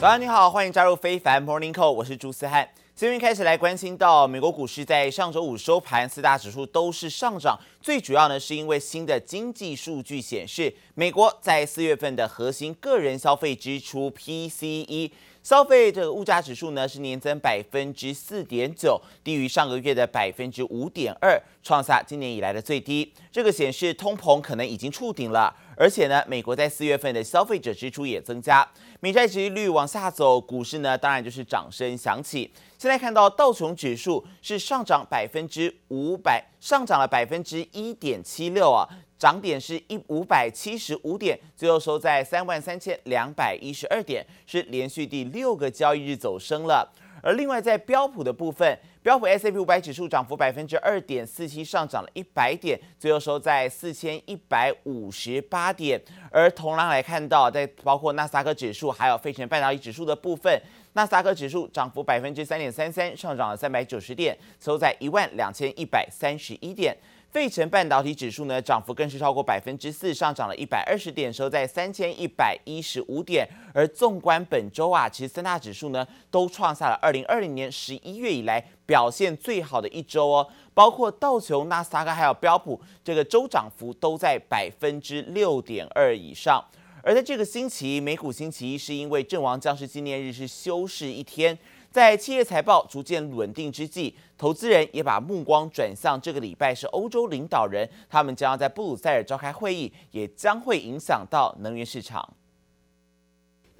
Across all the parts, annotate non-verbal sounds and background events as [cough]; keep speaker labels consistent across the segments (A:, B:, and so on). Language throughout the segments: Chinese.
A: 早安，你好，欢迎加入非凡 Morning Call，我是朱思翰。今天开始来关心到美国股市，在上周五收盘，四大指数都是上涨。最主要呢，是因为新的经济数据显示，美国在四月份的核心个人消费支出 PCE 消费这个物价指数呢，是年增百分之四点九，低于上个月的百分之五点二，创下今年以来的最低。这个显示通膨可能已经触顶了。而且呢，美国在四月份的消费者支出也增加，美债殖利率往下走，股市呢当然就是掌声响起。现在看到道琼指数是上涨百分之五百，上涨了百分之一点七六啊，涨点是一五百七十五点，最后收在三万三千两百一十二点，是连续第六个交易日走升了。而另外在标普的部分，标普 S&P 五百指数涨幅百分之二点四七，上涨了一百点，最后收在四千一百五十八点。而同样来看到，在包括纳斯达克指数还有费城半导体指数的部分，纳斯达克指数涨幅百分之三点三三，上涨了三百九十点，收在一万两千一百三十一点。费城半导体指数呢，涨幅更是超过百分之四，上涨了一百二十点，收在三千一百一十五点。而纵观本周啊，其实三大指数呢都创下了二零二零年十一月以来表现最好的一周哦，包括道琼、纳斯达克还有标普，这个周涨幅都在百分之六点二以上。而在这个星期，美股星期一是因为阵亡将士纪念日是休市一天。在企业财报逐渐稳定之际，投资人也把目光转向这个礼拜是欧洲领导人，他们将要在布鲁塞尔召开会议，也将会影响到能源市场。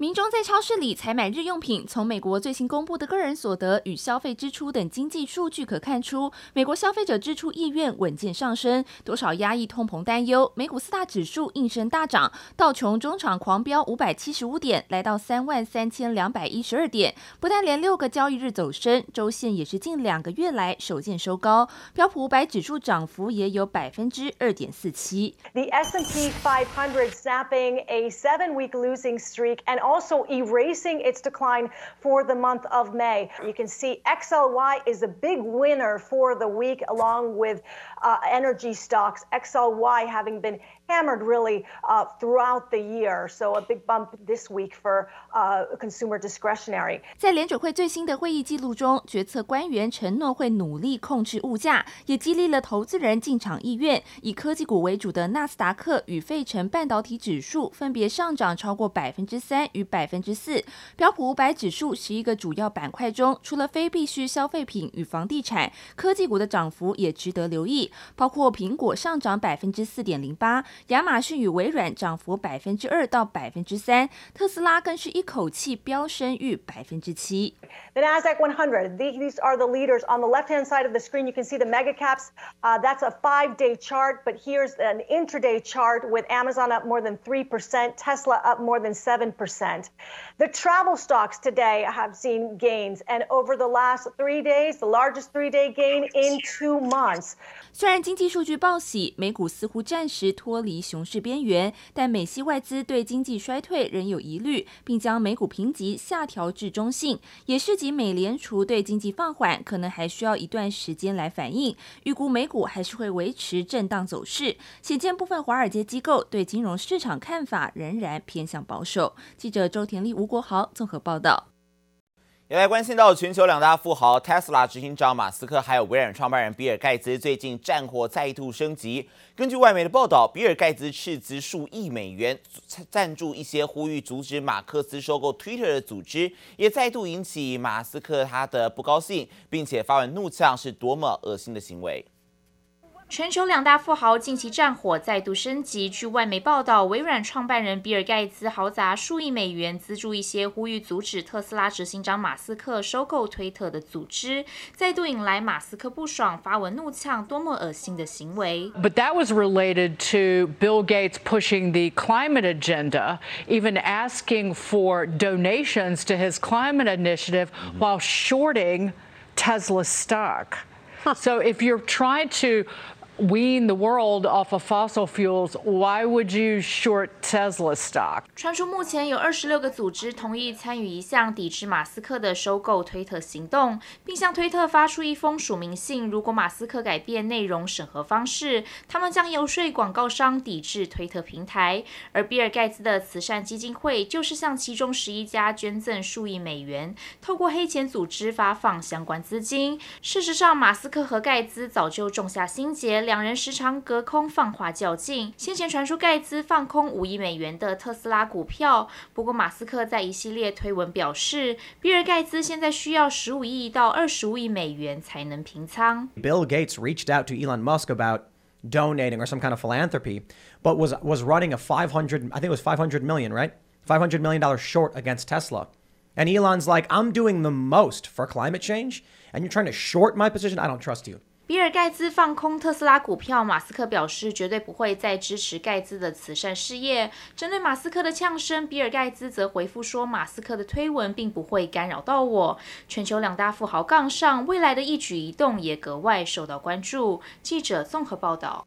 B: 民众在超市里采买日用品，从美国最新公布的个人所得与消费支出等经济数据可看出，美国消费者支出意愿稳健上升，多少压抑通膨担忧。美股四大指数应声大涨，道琼中场狂飙五百七十五点，来到三万三千两百一十二点，不但连六个交易日走升，周线也是近两个月来首见收高。标普五百指数涨幅也有百分之二点四七。
C: The S&P 500 snapping a seven-week losing streak and also erasing its decline for the month of May. You can see XLY is a big winner for the week, along with uh, energy stocks. XLY having been hammered really uh, throughout the year, so a big bump this week for uh, consumer discretionary.
B: 在联准会最新的会议记录中，决策官员承诺会努力控制物价，也激励了投资人进场意愿。以科技股为主的纳斯达克与费城半导体指数分别上涨超过百分之三与百分之四。标普五百指数十一个主要板块中，除了非必需消费品与房地产，科技股的涨幅也值得留意，包括苹果上涨百分之四点零八。亚马逊与微软涨幅百分之二到百分之三，特斯拉更是一口气飙升逾百分之七。
C: The Nasdaq 100, these are the leaders. On the left-hand side of the screen, you can see the mega caps. Uh, that's a five-day chart, but here's an intraday chart with Amazon up more than 3%, Tesla up more than 7%. The travel stocks today have seen gains, and over the last three days, the largest three-day gain in two months.
B: 虽然经济数据报喜，美股似乎暂时脱离熊市边缘，但美系外资对经济衰退仍有疑虑，并将美股评级下调至中性，也是及美联储对经济放缓可能还需要一段时间来反应。预估美股还是会维持震荡走势。显见部分华尔街机构对金融市场看法仍然偏向保守。记者周田丽、吴国豪综合报道。
A: 也来关心到全球两大富豪，Tesla 执行长马斯克还有微软创办人比尔盖茨，最近战火再度升级。根据外媒的报道，比尔盖茨斥资数亿美元赞助一些呼吁阻止马克思收购 Twitter 的组织，也再度引起马斯克他的不高兴，并且发文怒呛，是多么恶心的行为。
D: 全球两大富豪近期战火再度升级。据外媒报道，微软创办人比尔盖茨豪砸数亿美元资助一些呼吁阻止特斯拉执行长马斯克收购推特的组织，再度引来马斯克不爽，发文怒呛：“多么恶心的行为！”
E: But that was related to Bill Gates pushing the climate agenda, even asking for donations to his climate initiative while shorting Tesla stock. So if you're trying to wean the world off of fossil fuels, why would you short Tesla stock?
D: 传出目前有二十六个组织同意参与一项抵制马斯克的收购推特行动，并向推特发出一封署名信。如果马斯克改变内容审核方式，他们将游说广告商抵制推特平台。而比尔盖茨的慈善基金会就是向其中十一家捐赠数亿美元，透过黑钱组织发放相关资金。事实上，马斯克和盖茨早就种下心结，两人时常隔空放话较劲。先前传出盖茨放空五亿美元的特斯拉股票，不过马斯克在一系列推文表示，比尔盖茨现在需要十五亿到二十五亿美元才能平仓。
F: Bill Gates reached out to Elon Musk about donating or some kind of philanthropy, but was was running a 500 I think it was 500 million, right? 500 million dollars short against Tesla. And Elon's like, "I'm doing the most for climate change and you're trying to short my position? I don't trust you."
D: 比尔盖茨放空特斯拉股票，马斯克表示绝对不会再支持盖茨的慈善事业。针对马斯克的呛声，比尔盖茨则回复说：“马斯克的推文并不会干扰到我。”全球两大富豪杠上，未来的一举一动也格外受到关注。记者综合报道。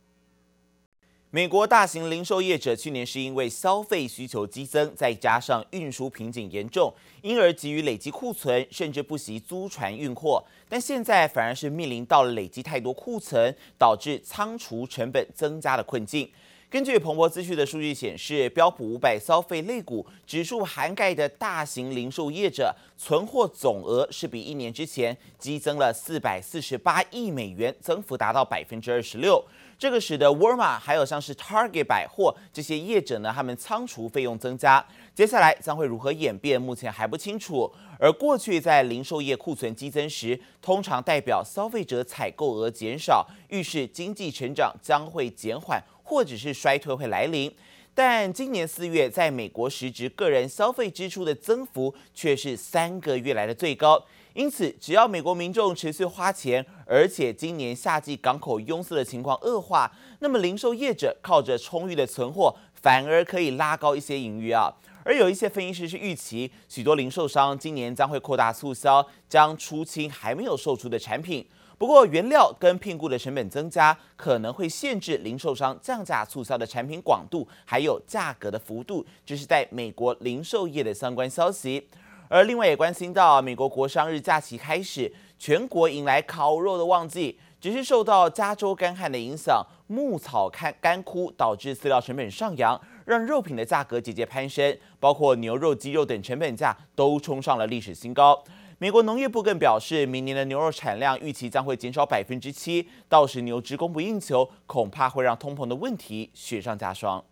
A: 美国大型零售业者去年是因为消费需求激增，再加上运输瓶颈严重，因而急于累积库存，甚至不惜租船运货。但现在反而是面临到了累积太多库存，导致仓储成本增加的困境。根据彭博资讯的数据显示，标普五百消费类股指数涵盖的大型零售业者存货总额是比一年之前激增了四百四十八亿美元，增幅达到百分之二十六。这个使得沃尔玛还有像是 Target 百货这些业者呢，他们仓储费用增加，接下来将会如何演变，目前还不清楚。而过去在零售业库存激增时，通常代表消费者采购额减少，预示经济成长将会减缓或者是衰退会来临。但今年四月，在美国实质个人消费支出的增幅却是三个月来的最高。因此，只要美国民众持续花钱，而且今年夏季港口拥塞的情况恶化，那么零售业者靠着充裕的存货，反而可以拉高一些盈余啊。而有一些分析师是预期，许多零售商今年将会扩大促销，将出清还没有售出的产品。不过，原料跟聘雇的成本增加，可能会限制零售商降价促销的产品广度，还有价格的幅度。这是在美国零售业的相关消息。而另外也关心到，美国国商日假期开始，全国迎来烤肉的旺季。只是受到加州干旱的影响，牧草干干枯，导致饲料成本上扬，让肉品的价格节节攀升，包括牛肉、鸡肉等成本价都冲上了历史新高。美国农业部更表示，明年的牛肉产量预期将会减少百分之七，到时牛只供不应求，恐怕会让通膨的问题雪上加霜。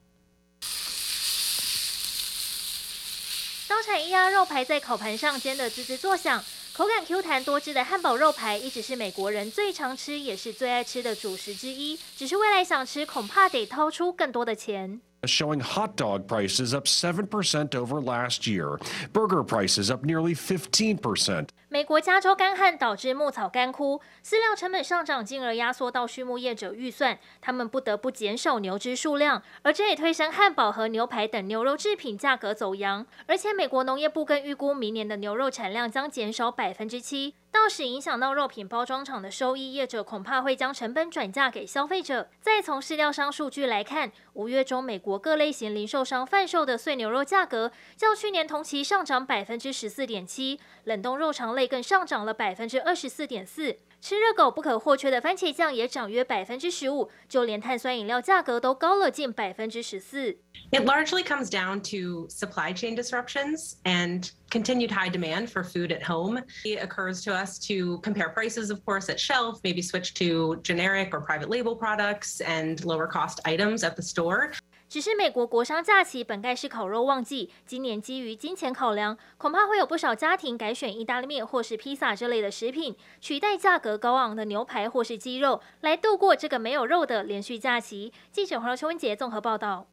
G: 产一压肉排在烤盘上煎的滋滋作响，口感 Q 弹多汁的汉堡肉排一直是美国人最常吃也是最爱吃的主食之一。只是未来想吃，恐怕得掏出更多的钱。
H: Showing hot dog prices up 7% over last year, burger prices up nearly 15%.
G: 美国加州干旱导致牧草干枯，饲料成本上涨，进而压缩到畜牧业者预算，他们不得不减少牛只数量，而这也推升汉堡和牛排等牛肉制品价格走扬。而且美国农业部更预估，明年的牛肉产量将减少百分之七。到时影响到肉品包装厂的收益，业者恐怕会将成本转嫁给消费者。再从饲料商数据来看，五月中美国各类型零售商贩售的碎牛肉价格较去年同期上涨百分之十四点七，冷冻肉肠类更上涨了百分之二十四点四。吃热狗不可或缺的番茄酱也涨约百分之十五，就连碳酸饮料价格都高了近百分之十四。
I: It largely comes down to supply chain disruptions and continued high demand for food at home. It occurs to us to compare prices, of course, at shelf, maybe switch to generic or private label products and lower cost items at the store.
G: 只是美国国商假期本该是烤肉旺季，今年基于金钱考量，恐怕会有不少家庭改选意大利面或是披萨这类的食品，取代价格高昂的牛排或是鸡肉，来度过这个没有肉的连续假期。记者黄秋文杰综合报道。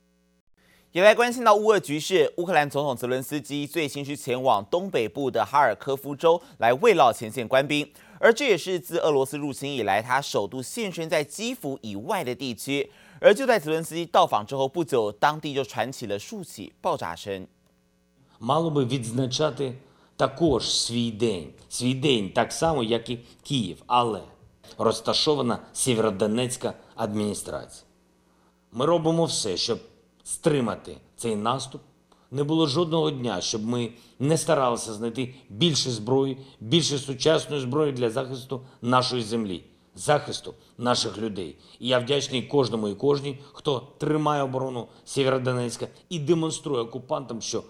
A: 也来关心到乌俄局势，乌克兰总统泽伦斯基最新是前往东北部的哈尔科夫州来慰劳前线官兵，而这也是自俄罗斯入侵以来，他首度现身在基辅以外的地区。而就在泽伦斯基到访之后不久，当地就传起了数起爆炸声。
J: Мало би відзначати також свій день, свій день так само, як і Київ, але розташована Сєвєродонецька адміністрація. Ми робимо все, щоб стримати цей наступ. Не було жодного дня, щоб ми не старалися знайти більше зброї, більше сучасної зброї для захисту нашої землі, захисту наших людей. І я вдячний кожному і кожній, хто тримає оборону Сєвєродонецька і демонструє окупантам, що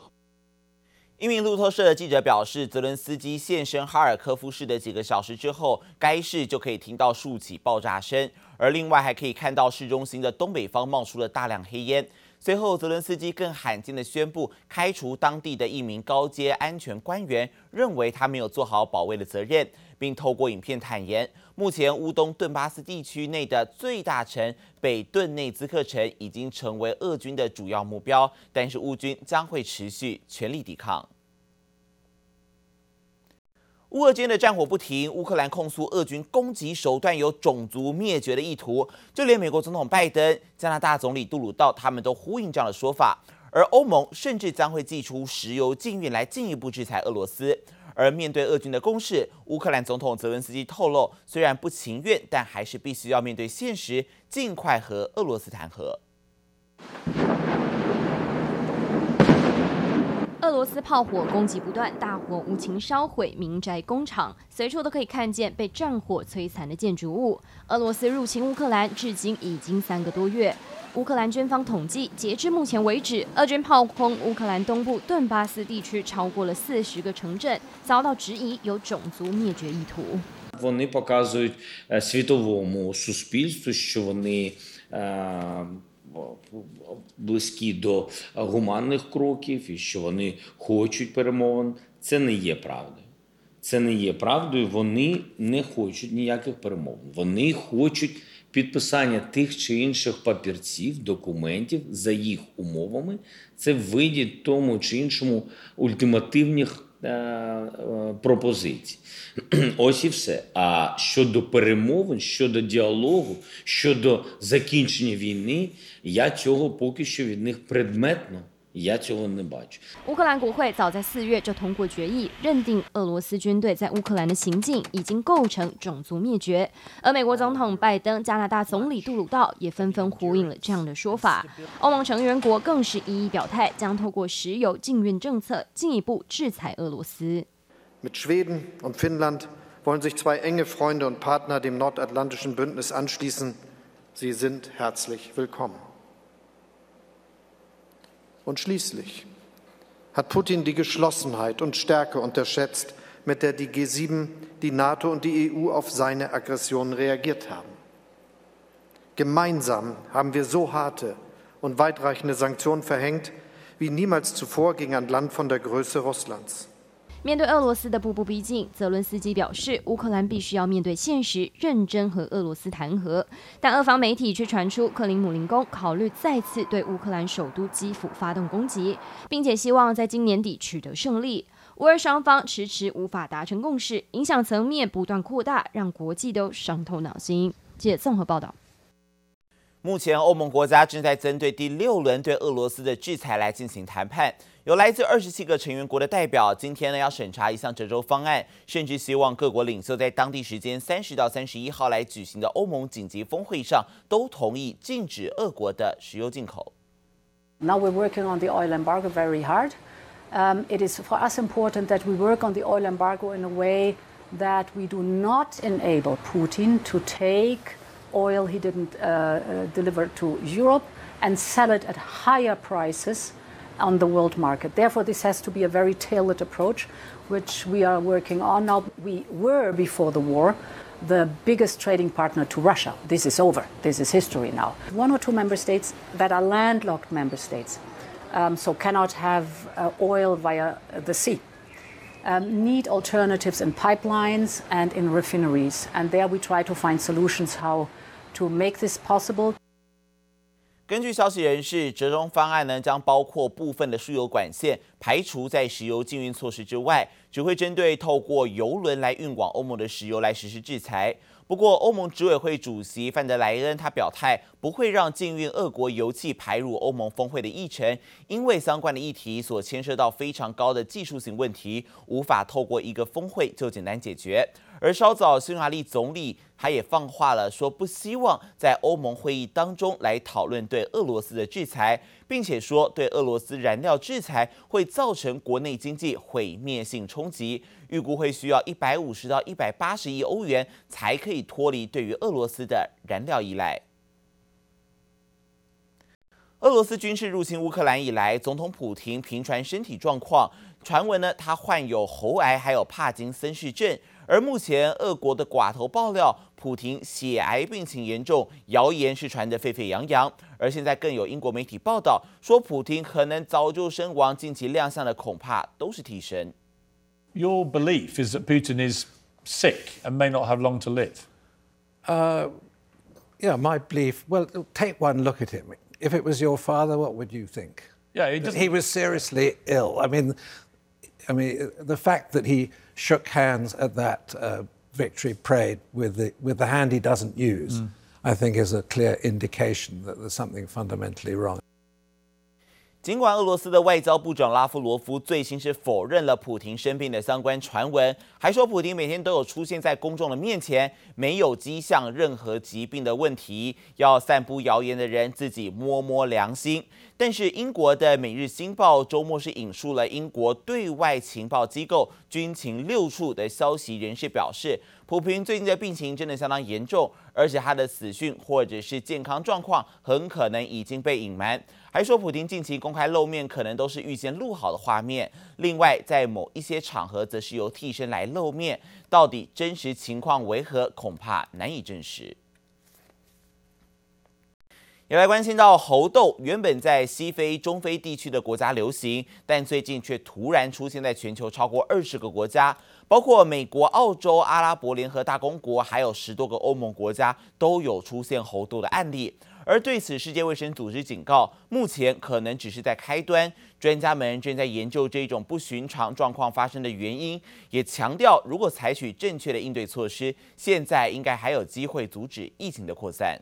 A: 一名路透社的记者表示，泽伦斯基现身哈尔科夫市的几个小时之后，该市就可以听到数起爆炸声，而另外还可以看到市中心的东北方冒出了大量黑烟。 随后，泽伦斯基更罕见的宣布开除当地的一名高阶安全官员，认为他没有做好保卫的责任，并透过影片坦言，目前乌东顿巴斯地区内的最大城北顿内兹克城已经成为俄军的主要目标，但是乌军将会持续全力抵抗。乌俄间的战火不停，乌克兰控诉俄军攻击手段有种族灭绝的意图，就连美国总统拜登、加拿大总理杜鲁道他们都呼应这样的说法，而欧盟甚至将会祭出石油禁运来进一步制裁俄罗斯。而面对俄军的攻势，乌克兰总统泽文斯基透露，虽然不情愿，但还是必须要面对现实，尽快和俄罗斯谈和。
K: 俄罗斯炮火攻击不断，大火无情烧毁民宅、工厂，随处都可以看见被战火摧残的建筑物。俄罗斯入侵乌克兰至今已经三个多月，乌克兰军方统计，截至目前为止，俄军炮轰乌克兰东部顿巴斯地区超过了四十个城镇，遭到质疑有种族灭绝意图。
J: Вони показують світовому суспільству, що вони Близькі до гуманних кроків і що вони хочуть перемовин. Це не є правдою. Це не є правдою. Вони не хочуть ніяких перемовин. Вони хочуть підписання тих чи інших папірців, документів за їх умовами. Це виді тому чи іншому ультимативних пропозицій. [clears throat] Ось і все. А щодо перемовин, щодо діалогу, щодо закінчення війни, я цього поки що від них предметно. Я цього не бачу.
K: 乌克兰国会早在四月就通过决议，认定俄罗斯军队在乌克兰的行径已经构成种族灭绝。而美国总统拜登、加拿大总理杜鲁道也纷纷呼应了这样的说法。欧盟成员国更是一一表态，将透过石油禁运政策进一步制裁俄罗斯。
L: Mit Schweden und Finnland wollen sich zwei enge Freunde und Partner dem nordatlantischen Bündnis anschließen. Sie sind herzlich willkommen. Und schließlich hat Putin die Geschlossenheit und Stärke unterschätzt, mit der die G7, die NATO und die EU auf seine Aggressionen reagiert haben. Gemeinsam haben wir so harte und weitreichende Sanktionen verhängt wie niemals zuvor gegen ein Land von der Größe Russlands.
K: 面对俄罗斯的步步逼近，泽伦斯基表示，乌克兰必须要面对现实，认真和俄罗斯谈和。但俄方媒体却传出，克林姆林宫考虑再次对乌克兰首都基辅发动攻击，并且希望在今年底取得胜利。乌俄双方迟迟无法达成共识，影响层面不断扩大，让国际都伤透脑筋。记者综合报道。
A: 目前，欧盟国家正在针对第六轮对俄罗斯的制裁来进行谈判。有来自二十七个成员国的代表，今天呢要审查一项折中方案，甚至希望各国领袖在当地时间三十到三十一号来举行的欧盟紧急峰会上都同意禁止俄国的石油进口。
M: Now we're working on the oil embargo very hard. Um, it is for us important that we work on the oil embargo in a way that we do not enable Putin to take oil he didn't uh, uh, deliver to Europe and sell it at higher prices on the world market. Therefore, this has to be a very tailored approach, which we are working on. Now, we were before the war the biggest trading partner to Russia. This is over. This is history now. One or two member states that are landlocked member states, um, so cannot have uh, oil via the sea. Um, need alternatives in pipelines and in refineries. And there we try to find solutions how to make this possible.
A: 根据消息人士，折中方案呢将包括部分的输油管线排除在石油禁运措施之外，只会针对透过油轮来运往欧盟的石油来实施制裁。不过，欧盟执委会主席范德莱恩他表态，不会让禁运俄国油气排入欧盟峰会的议程，因为相关的议题所牵涉到非常高的技术性问题，无法透过一个峰会就简单解决。而稍早，匈牙利总理他也放话了，说不希望在欧盟会议当中来讨论对俄罗斯的制裁，并且说对俄罗斯燃料制裁会造成国内经济毁灭性冲击，预估会需要一百五十到一百八十亿欧元才可以脱离对于俄罗斯的燃料依赖。俄罗斯军事入侵乌克兰以来，总统普廷频传身体状况，传闻呢他患有喉癌，还有帕金森氏症。而目前，俄国的寡头爆料，普亭血癌病情严重，谣言是传得沸沸扬扬。而现在更有英国媒体报道说，普亭可能早就身亡，近期亮相的恐怕都是替身。
N: Your belief is that Putin is sick and may not have long to live.
O: Uh, yeah, my belief. Well, take one look at him. If it was your father, what would you think?
N: Yeah, he,
O: he was seriously ill. I mean, I mean, the fact that he shook hands at that uh, victory parade with the, with the hand he doesn't use, mm. I think is a clear indication that there's something fundamentally wrong.
A: 尽管俄罗斯的外交部长拉夫罗夫最新是否认了普亭生病的相关传闻，还说普亭每天都有出现在公众的面前，没有迹象任何疾病的问题，要散布谣言的人自己摸摸良心。但是英国的《每日新报》周末是引述了英国对外情报机构军情六处的消息人士表示，普亭最近的病情真的相当严重，而且他的死讯或者是健康状况很可能已经被隐瞒。还说，普京近期公开露面可能都是预先录好的画面。另外，在某一些场合，则是由替身来露面。到底真实情况为何，恐怕难以证实。也来关心到猴痘，原本在西非、中非地区的国家流行，但最近却突然出现在全球超过二十个国家，包括美国、澳洲、阿拉伯联合大公国，还有十多个欧盟国家都有出现猴痘的案例。而对此，世界卫生组织警告，目前可能只是在开端。专家们正在研究这种不寻常状况发生的原因，也强调，如果采取正确的应对措施，现在应该还有机会阻止疫情的扩散。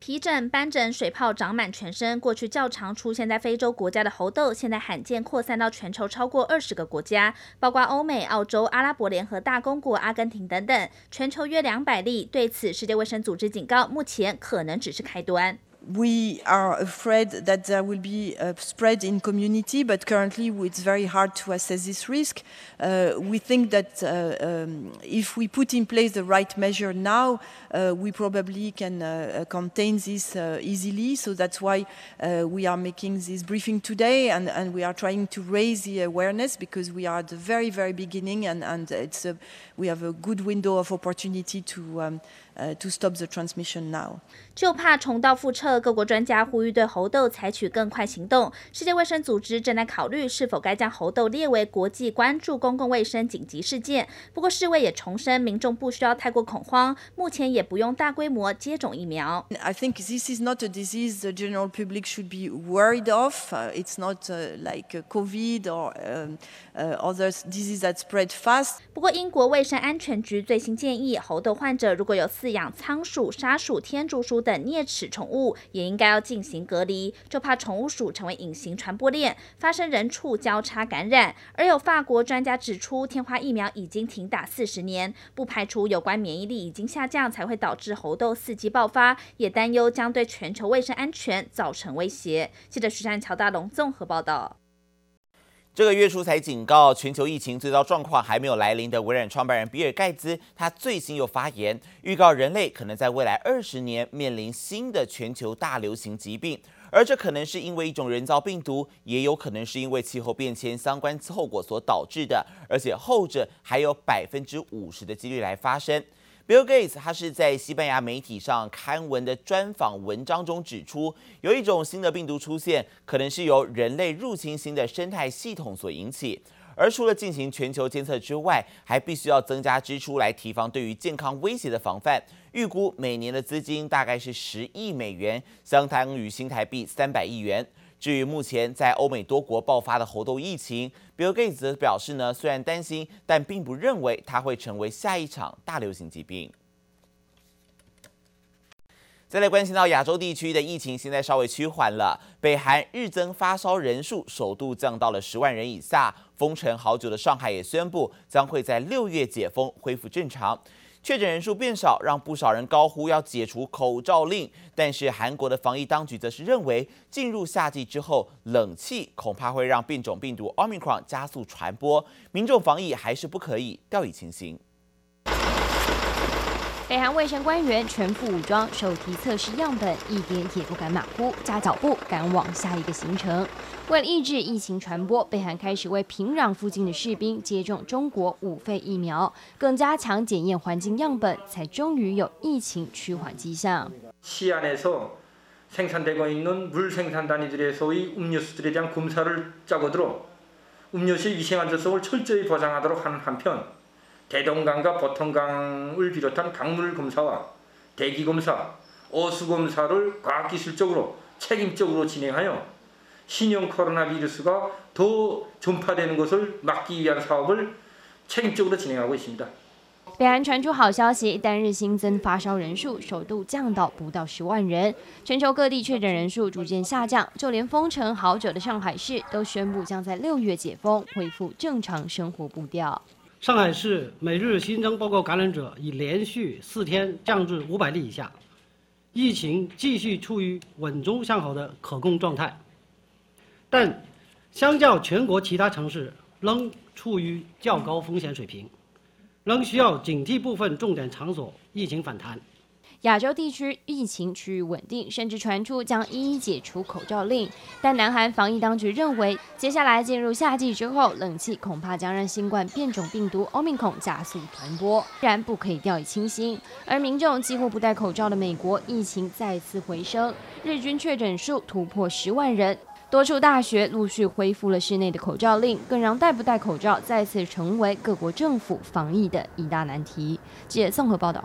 P: 皮疹、斑疹、水泡长满全身，过去较常出现在非洲国家的猴痘，现在罕见扩散到全球超过二十个国家，包括欧美、澳洲、阿拉伯联合大公国、阿根廷等等，全球约两百例。对此，世界卫生组织警告，目前可能只是开端。
Q: We are afraid that there will be a spread in community, but currently it's very hard to assess this risk. Uh, we think that uh, um, if we put in place the right measure now, uh, we probably can uh, contain this uh, easily. So that's why uh, we are making this briefing today, and, and, we are trying to raise the awareness because we are at the very, very beginning, and, and it's a, we have a good window of opportunity to. Um, Uh, to stop the transmission now.
P: 就怕重蹈覆辙， 各国专家呼吁对猴痘采取更快行动。世界卫生组织正在考虑是否该将猴痘列为国际关注公共卫生紧急事件。不过世卫也重申，民众不需要太过恐慌，目前也不用大规模接种疫苗。
Q: I think this is not a disease the general public should be worried of. It's not like COVID or other diseases that spread fast.
P: 不过英国卫生安全局最新建议，猴痘患者如果有饲养仓鼠、沙鼠、天竺鼠等啮齿宠物，也应该要进行隔离，就怕宠物鼠成为隐形传播链，发生人畜交叉感染。而有法国专家指出，天花疫苗已经停打四十年，不排除有关免疫力已经下降才会导致猴痘伺机爆发，也担忧将对全球卫生安全造成威胁。记者徐善乔大龙综合报道。
A: 这个月初才警告全球疫情最糟状况还没有来临的微软创办人比尔盖茨，他最新又发言，预告人类可能在未来二十年面临新的全球大流行疾病，而这可能是因为一种人造病毒，也有可能是因为气候变迁相关后果所导致的，而且后者还有百分之五十的几率来发生。Bill Gates 他是在西班牙媒体上刊文的专访文章中指出，有一种新的病毒出现，可能是由人类入侵新的生态系统所引起。而除了进行全球监测之外，还必须要增加支出来提防对于健康威胁的防范。预估每年的资金大概是十亿美元，相当于新台币三百亿元。至于目前在欧美多国爆发的猴痘疫情，比尔盖茨则表示呢，虽然担心，但并不认为它会成为下一场大流行疾病。再来关心到亚洲地区的疫情，现在稍微趋缓了。北韩日增发烧人数首度降到了十万人以下。封城好久的上海也宣布，将会在六月解封，恢复正常。确诊人数变少，让不少人高呼要解除口罩令。但是韩国的防疫当局则是认为，进入夏季之后，冷气恐怕会让变种病毒 Omicron 加速传播。民众防疫还是不可以掉以轻心。
K: 北韩卫生官员全副武装，手提测试样本，一点也不敢马虎，加脚步赶往下一个行程。为了抑制疫情传播，北韩开始为平壤附近的士兵接种中国五费疫苗，更加强检验环境样本，才终于有疫情趋缓迹象。
R: 시안에서생산되고있는물생산단위들의소위음료수들에대한검사를짜고들어음료수위생안전성을철저히보장하도록하는한편 대동강과 버통강을 비롯한 강물 검사와 대기 검사, 어수 검사를 과학기술적으로 책임적으로 진행하여 신형 코로나 비루스가 더 전파되는 것을 막기 위한 사업을 책임적으로 진행하고 있습니다.
K: 北韩传出好消息，单日新增发烧人数首度降到不到十万人，全球各地确诊人数逐渐下降，就连封城好久的上海市都宣布将在六月解封，恢复正常生活步调。
S: 上海市每日新增报告感染者已连续四天降至五百例以下，疫情继续处于稳中向好的可控状态，但相较全国其他城市，仍处于较高风险水平，仍需要警惕部分重点场所疫情反弹。
K: 亚洲地区疫情趋于稳定，甚至传出将一一解除口罩令。但南韩防疫当局认为，接下来进入夏季之后，冷气恐怕将让新冠变种病毒 Omicron 加速传播，然不可以掉以轻心。而民众几乎不戴口罩的美国，疫情再次回升，日均确诊数突破十万人，多处大学陆续恢复了室内的口罩令，更让戴不戴口罩再次成为各国政府防疫的一大难题。记者综合报道。